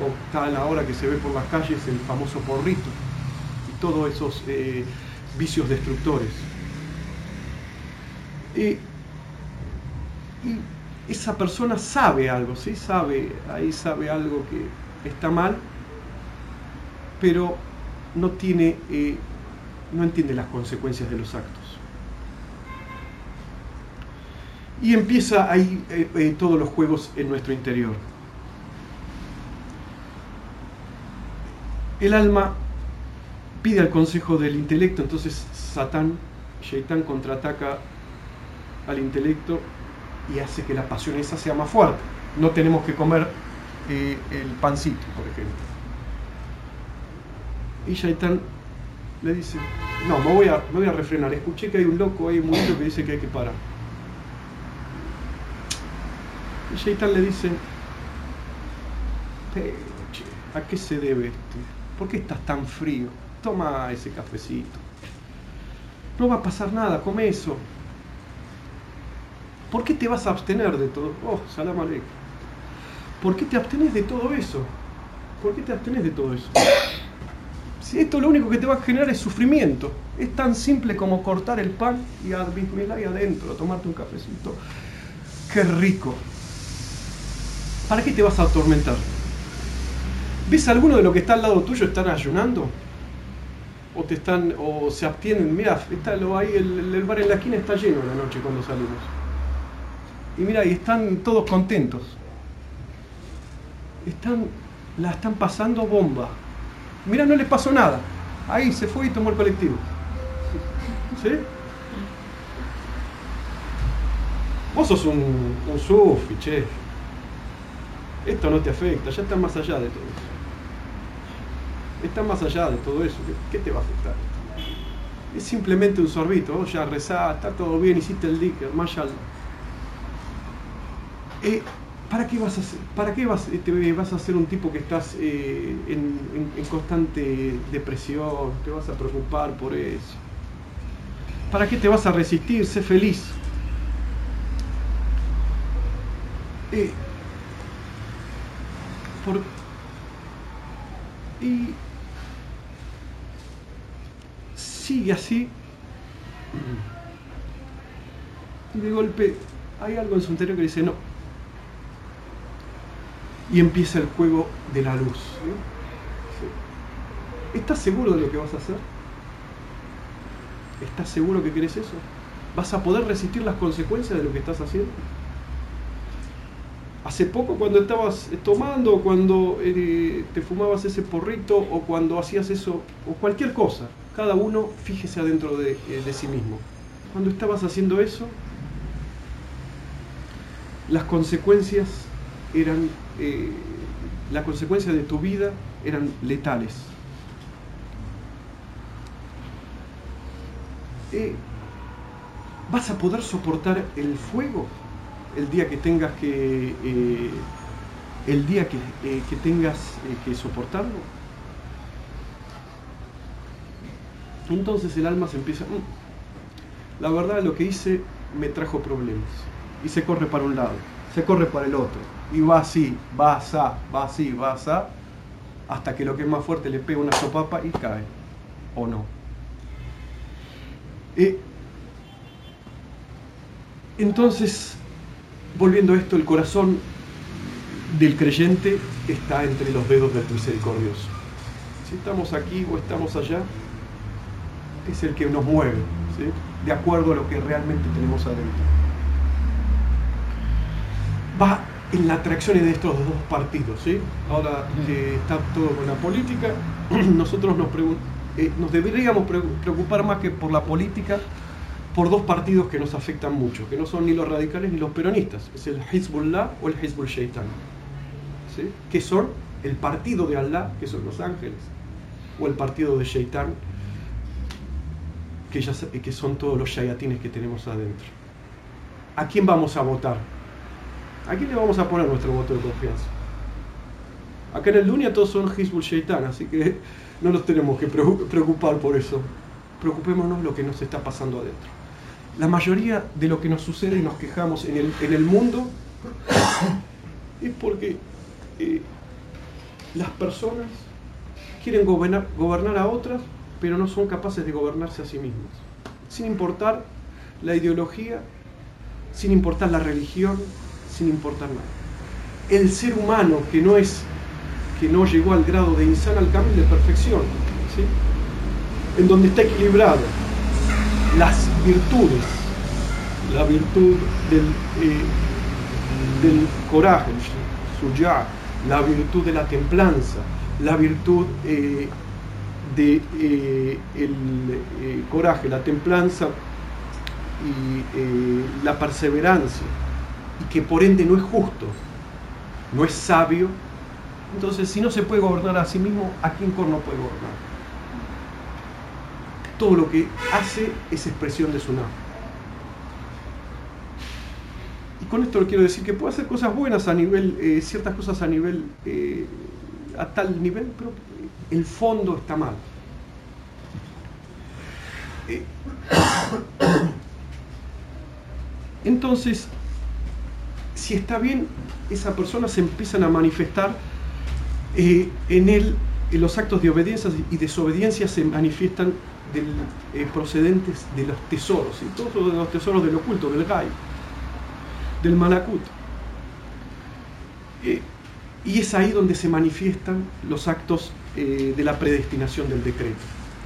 O está a la hora que se ve por las calles el famoso porrito. Y todos esos vicios destructores. y esa persona sabe algo, ¿sí? Sabe, ahí sabe algo que está mal, pero no tiene, eh, no entiende las consecuencias de los actos. Y empieza ahí eh, eh, todos los juegos en nuestro interior. El alma pide al consejo del intelecto, entonces Satán, Shaitán contraataca al intelecto y hace que la pasión esa sea más fuerte. No tenemos que comer el pancito, por ejemplo. Y Shaitán le dice, no, me voy, a, refrenar, escuché que hay un loco ahí muy que dice que hay que parar. Y Shaitán le dice, ¿a qué se debe esto? ¿Por qué estás tan frío? Toma ese cafecito. No va a pasar nada, come eso. ¿Por qué te vas a abstener de todo? Oh, salam aleikum. ¿Por qué te abstenes de todo eso? ¿Por qué te abstenes de todo eso? Si esto lo único que te va a generar es sufrimiento. Es tan simple como cortar el pan y admitirla ahí adentro, tomarte un cafecito. Qué rico. ¿Para qué te vas a atormentar? ¿Ves alguno de los que está al lado tuyo están ayunando? O te están, o se abstienen, mira, está lo, ahí el, el bar en la esquina está lleno la noche cuando salimos. Y mira, y están todos contentos. Están, la están pasando bomba. Mira, no les pasó nada. Ahí se fue y tomó el colectivo. ¿Sí? Vos sos un, un sufi, che. Esto no te afecta, ya está más allá de todo. Está más allá de todo eso. ¿Qué, te va a afectar? Es simplemente un sorbito. Ya rezás, está todo bien, hiciste el dicker, más eh, ¿para qué vas a hacer? ¿Para qué vas, te, vas a ser un tipo que estás eh, en, constante depresión? ¿Te vas a preocupar por eso? ¿Para qué te vas a resistir? Sé feliz. Eh, y sigue así. Y de golpe hay algo en su interior que dice, no, y empieza el juego de la luz. ¿Estás seguro de lo que vas a hacer? ¿Estás seguro que querés eso? ¿Vas a poder resistir las consecuencias de lo que estás haciendo? Hace poco cuando estabas tomando, cuando eh, te fumabas ese porrito o cuando hacías eso, o cualquier cosa, cada uno fíjese adentro de, eh, de sí mismo. Cuando estabas haciendo eso, las consecuencias eran eh, las consecuencias de tu vida eran letales. Eh, ¿Vas a poder soportar el fuego el día que tengas que el día que, que tengas que soportarlo? Entonces el alma se empieza, mm, la verdad lo que hice me trajo problemas y se corre para un lado, se corre para el otro y va así, va así, va así, va así, hasta que lo que es más fuerte le pega una sopapa y cae, o no. entonces, volviendo a esto, el corazón del creyente está entre los dedos del misericordioso. Si estamos aquí o estamos allá, es el que nos mueve, de acuerdo a lo que realmente tenemos adentro. Va en la atracción de estos dos partidos. ¿sí? Ahora que está todo con la política, nosotros nos, eh, nos deberíamos preocupar más que por la política, por dos partidos que nos afectan mucho, que no son ni los radicales ni los peronistas, es el Hezbollah o el Hezbollah Shaitan, ¿sí? que son el partido de Allah, que son los ángeles, o el partido de Shaitan, que, son todos los shayatines que tenemos adentro. ¿A quién vamos a votar? ¿A quién le vamos a poner nuestro voto de confianza? Acá en el Dunia todos son Hizbul Shaitan, así que no nos tenemos que preocupar por eso. Preocupémonos lo que nos está pasando adentro. La mayoría de lo que nos sucede y nos quejamos en el, mundo es porque eh, las personas quieren gobernar a otras, pero no son capaces de gobernarse a sí mismos. Sin importar la ideología, sin importar la religión, sin importar nada. El ser humano que no es que no llegó al grado de insana al cambio de perfección, en donde está equilibrado las virtudes, la virtud del, eh, del coraje, suya, la virtud de la templanza, la virtud eh, de eh, el coraje, la templanza y la perseverancia, y que por ende no es justo, no es sabio, entonces, si no se puede gobernar a sí mismo, ¿a quién no puede gobernar? Todo lo que hace es expresión de su nombre. Y con esto quiero decir que puede hacer cosas buenas a nivel, eh, ciertas cosas a nivel, eh, a tal nivel, pero el fondo está mal. Entonces, si está bien, esa persona se empiezan a manifestar eh, en él los actos de obediencia y desobediencia se manifiestan eh, procedentes de los tesoros, y todos los tesoros del oculto, del Gai, del Malakut. Eh, y es ahí donde se manifiestan los actos de la predestinación del decreto.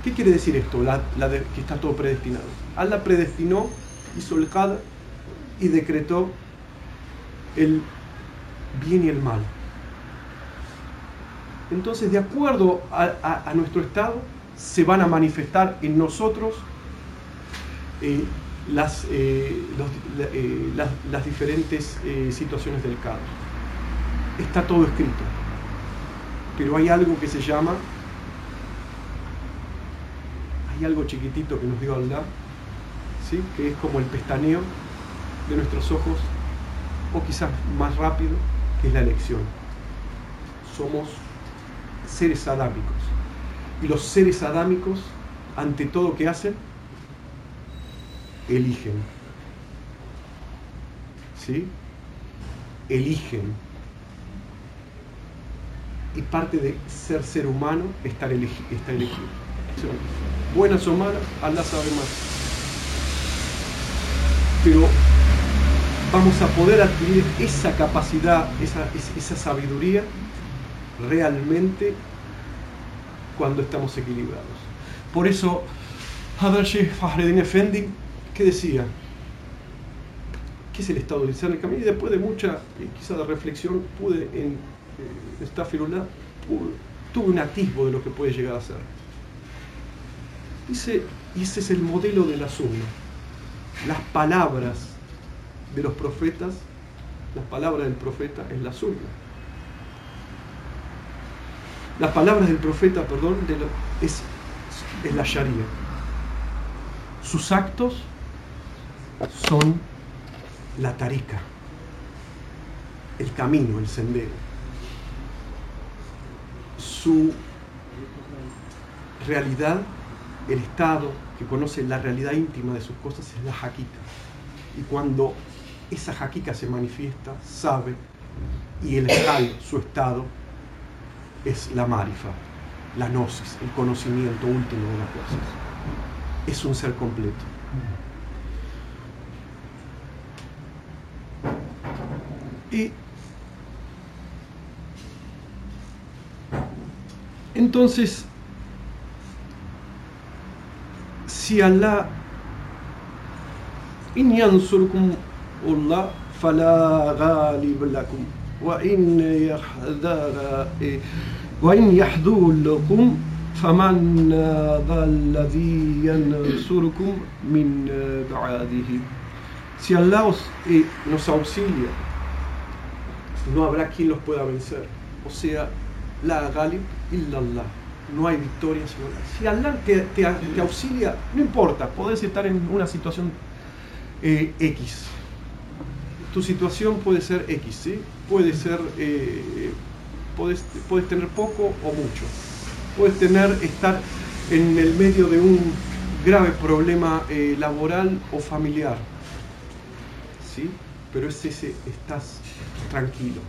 ¿Qué quiere decir esto? La, que está todo predestinado. Allah predestinó, hizo el y decretó el bien y el mal entonces de acuerdo a, nuestro estado se van a manifestar en nosotros eh, eh, eh, las, las, diferentes situaciones del caso. Está todo escrito, pero hay algo que se llama, hay algo chiquitito que nos dio Allah, ¿sí? que es como el pestaneo de nuestros ojos, o quizás más rápido, que es la elección. Somos seres adámicos. Y los seres adámicos, ante todo que hacen, eligen. ¿Sí? Eligen. Y parte de ser ser humano estar está elegido. Buenas o malas, sabe más. Pero vamos a poder adquirir esa capacidad, esa, esa sabiduría realmente cuando estamos equilibrados. Por eso, Hadar Sheikh Fahreddin Effendi, ¿qué decía? ¿Qué es el estado ser camino? Y después de mucha, quizá de reflexión, pude eh, esta firula, tuve un atisbo de lo que puede llegar a ser. Dice, y ese es el modelo de la suma. Las palabras de los profetas, las palabras del profeta es la suma las palabras del profeta, perdón, es, la Sharia. Sus actos son la tarica, el camino, el sendero. Su realidad, el estado que conoce la realidad íntima de sus cosas es la jaquita. Y cuando esa jaquica se manifiesta, sabe, y el estado, su estado, es la marifa, la gnosis, el conocimiento último de las cosas. Es un ser completo. Y entonces, si Allah in yansurkum Allah fala ghalib lakum وإن يحذر وإن يحذولكم فمن ذا الذي ينصركم من بعده Si Allah eh, nos auxilia, no habrá quien los pueda vencer. O sea, la galib illallah. No hay victoria. Si Allah te, te, te, auxilia, no importa, podés estar en una situación eh, X. Tu situación puede ser X, ¿sí? puede ser, eh, puedes, tener poco o mucho. puedes tener, estar en el medio de un grave problema eh, laboral o familiar. ¿Sí? Pero es ese, estás tranquilo.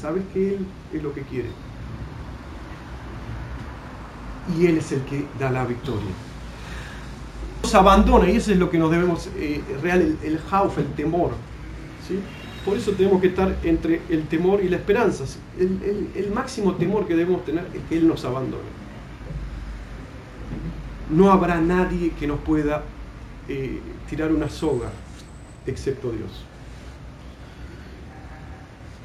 Sabes que Él es lo que quiere. Y Él es el que da la victoria. Nos abandona y eso es lo que nos debemos, eh, real, el, el el temor. ¿sí? Por eso tenemos que estar entre el temor y la esperanza. El, máximo temor que debemos tener es que Él nos abandone. No habrá nadie que nos pueda eh, tirar una soga excepto Dios.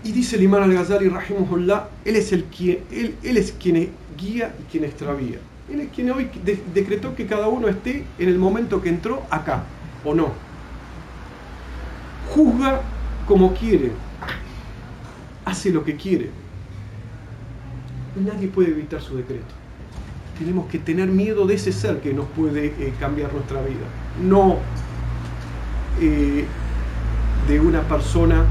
Y dice el imán al-Ghazali, rahimahullah, él es, el él, él es quien guía y quien extravía. Él es quien hoy decretó que cada uno esté en el momento que entró acá, o no. Juzga como quiere, hace lo que quiere. Nadie puede evitar su decreto. Tenemos que tener miedo de ese ser que nos puede eh, cambiar nuestra vida, no eh, de una persona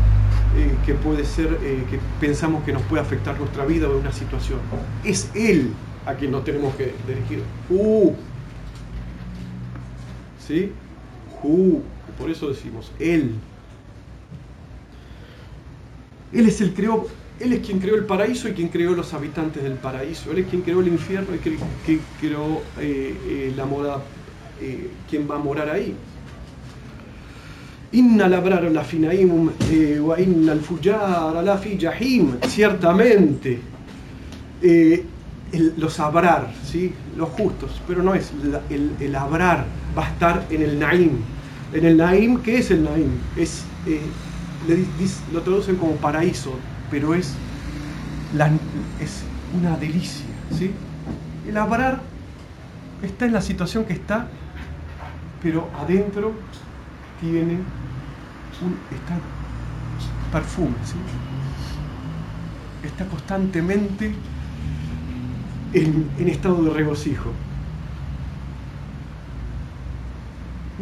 eh, que puede ser, que pensamos que nos puede afectar nuestra vida o una situación. Es Él a quien nos tenemos que dirigir. Uh. ¿Sí? Por eso decimos, Él él es el creó, Él es quien creó el paraíso y quien creó los habitantes del paraíso. Él es quien creó el infierno y quien, creó eh, eh, la morada, eh, quien va a morar ahí. Inna labrar la finaim wa inna al fujar la fi. Ciertamente, los abrar, ¿sí? los justos, pero no es el, el, abrar, va a estar en el naim. En el naim, ¿qué es el naim? Es lo traducen como paraíso, pero es, es una delicia. ¿sí? El abrar está en la situación que está, pero adentro tiene un está perfume, ¿sí? está constantemente en, estado de regocijo.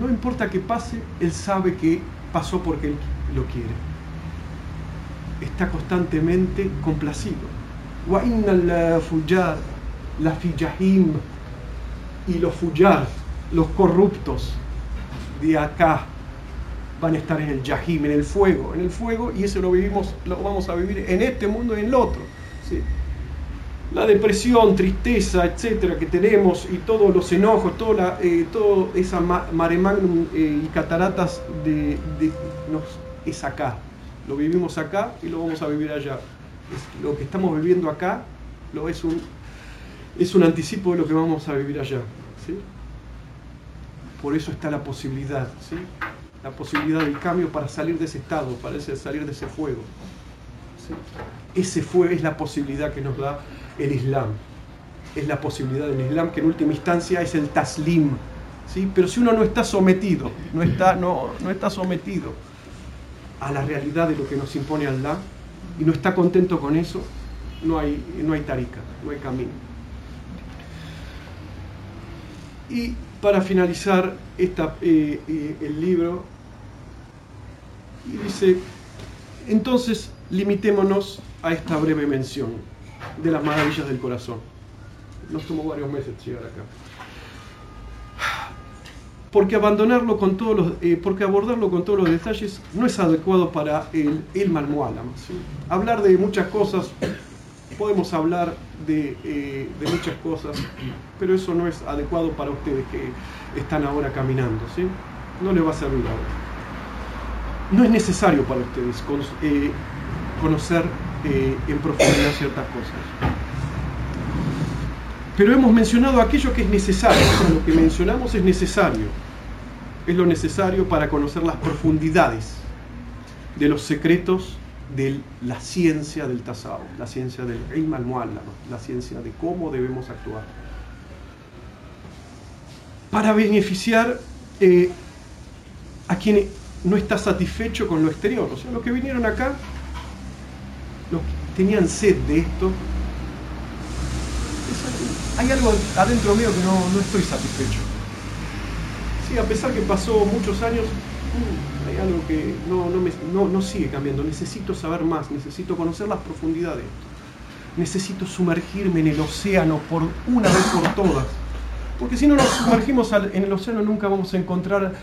No importa que pase, él sabe que pasó porque él lo quiere. Está constantemente complacido. la fiyahim y los fuyar, los corruptos de acá van a estar en el yahim, en el fuego, en el fuego, y eso lo vivimos, lo vamos a vivir en este mundo y en el otro. La depresión, tristeza, etcétera, que tenemos, y todos los enojos, toda, eh, esa mare magnum eh, y cataratas de, nos es acá. Lo vivimos acá y lo vamos a vivir allá. lo que estamos viviendo acá lo es, un, es un anticipo de lo que vamos a vivir allá. ¿sí? Por eso está la posibilidad, ¿sí? La posibilidad del cambio para salir de ese estado, para salir de ese fuego. Ese fuego es la posibilidad que nos da el Islam. Es la posibilidad del Islam que en última instancia es el taslim. ¿sí? Pero si uno no está sometido, no está, no, no está sometido a la realidad de lo que nos impone Allah y no está contento con eso, no hay, no hay tarica, no hay camino. Y para finalizar esta, eh, eh, el libro, y dice, entonces limitémonos a esta breve mención de las maravillas del corazón. Nos tomó varios meses llegar acá porque abandonarlo con todos los, eh, porque abordarlo con todos los detalles no es adecuado para el, el Malmuálama. Hablar de muchas cosas, podemos hablar eh, de, muchas cosas, pero eso no es adecuado para ustedes que están ahora caminando, ¿sí? No les va a servir ahora. No es necesario para ustedes eh, conocer en profundidad ciertas cosas. Pero hemos mencionado aquello que es necesario, lo que mencionamos es necesario es lo necesario para conocer las profundidades de los secretos de la ciencia del tasawuf, la ciencia del la ciencia de cómo debemos actuar. Para beneficiar eh, a quien no está satisfecho con lo exterior. O sea, los que vinieron acá, los que tenían sed de esto, hay algo adentro mío que no, no estoy satisfecho. Sí, a pesar que pasó muchos años, uh, hay algo que no, no, sigue cambiando. Necesito saber más, necesito conocer las profundidades de esto. necesito sumergirme en el océano por una vez por todas. Porque si no nos sumergimos en el océano nunca vamos a encontrar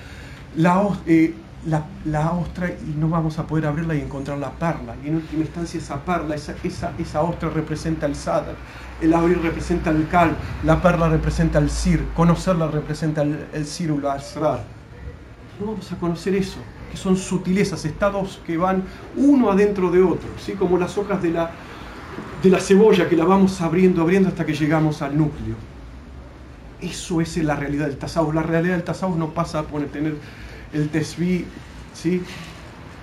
la, eh, la, ostra y no vamos a poder abrirla y encontrar la perla. Y en última instancia esa perla, esa, esa, ostra representa el sadar, el abrir representa el cal, la perla representa el sir, conocerla representa el el asrar. No vamos a conocer eso, que son sutilezas, estados que van uno adentro de otro, ¿sí? como las hojas de la, de la cebolla que la vamos abriendo, abriendo hasta que llegamos al núcleo. Eso es la realidad del tasawuf. La realidad del tasawuf no pasa por tener el tesbí, ¿sí?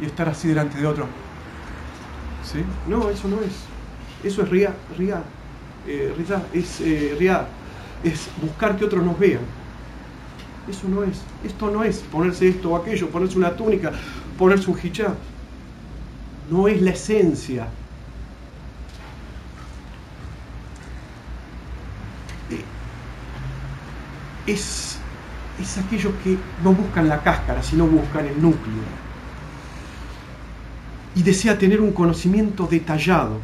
Y estar así delante de otro. ¿Sí? No, eso no es. Eso es ria, ria, eh, es eh, es buscar que otros nos vean. Eso no es. Esto no es ponerse esto o aquello, ponerse una túnica, ponerse un hijab. No es la esencia. Eh, es es aquellos que no buscan la cáscara, sino buscan el núcleo. Y desea tener un conocimiento detallado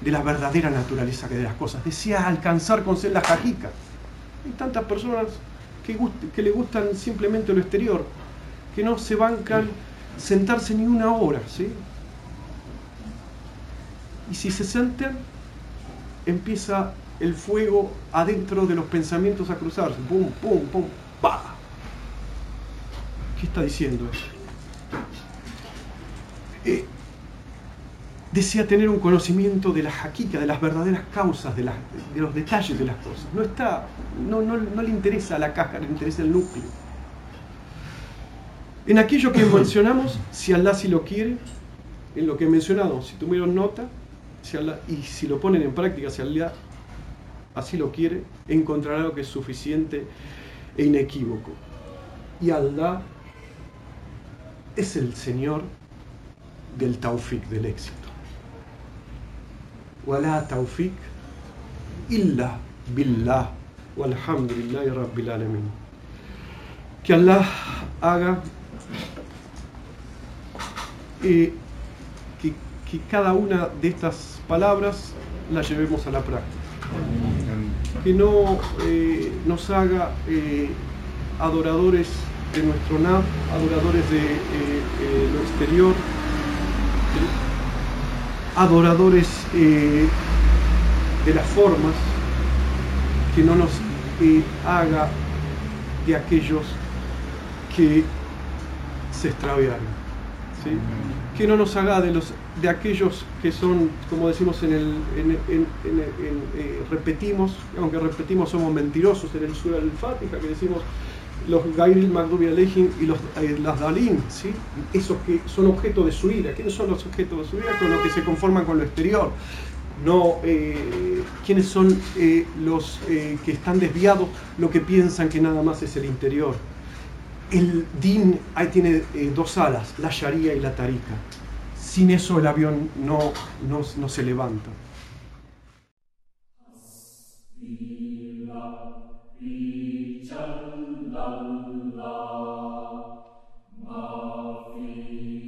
de la verdadera naturaleza de las cosas. Desea alcanzar con ser la jajica. Hay tantas personas que, le gustan simplemente lo exterior, que no se bancan sentarse ni una hora. ¿sí? Y si se sienten, empieza el fuego adentro de los pensamientos a cruzarse. Pum, pum, pum, pa. ¿Qué está diciendo? Eh, desea tener un conocimiento de la jaquica, de las verdaderas causas, de, los detalles de las cosas. No, está, no, le interesa la caja, le interesa el núcleo. En aquello que mencionamos, si Allah sí lo quiere, en lo que he mencionado, si tuvieron nota, si y si lo ponen en práctica, si Allah así lo quiere, encontrará lo que es suficiente e inequívoco. Y Allah es el Señor del taufik, del éxito. Taufik illa billah walhamdulillahi rabbil alamin. Que Allah haga eh, que, que, cada una de estas palabras la llevemos a la práctica. Que no eh, nos haga eh, adoradores de nuestro NAV, adoradores de eh, eh, lo exterior, adoradores eh, de las formas, que no nos haga de aquellos que se extraviaron. Que no nos haga de, los, de aquellos que son, como decimos en el, repetimos, aunque repetimos somos mentirosos en el Sur del que decimos los Gairil Magdubi Alejin y los, eh, las Dalín, ¿sí? esos que son objeto de su ira. ¿Quiénes son los objetos de su ira? Con los que se conforman con lo exterior. No, eh, ¿Quiénes son eh, los eh, que están desviados, lo que piensan que nada más es el interior? El DIN ahí tiene eh, dos alas, la Sharia y la Tarika. Sin eso el avión no, no, no se levanta. Chan la la la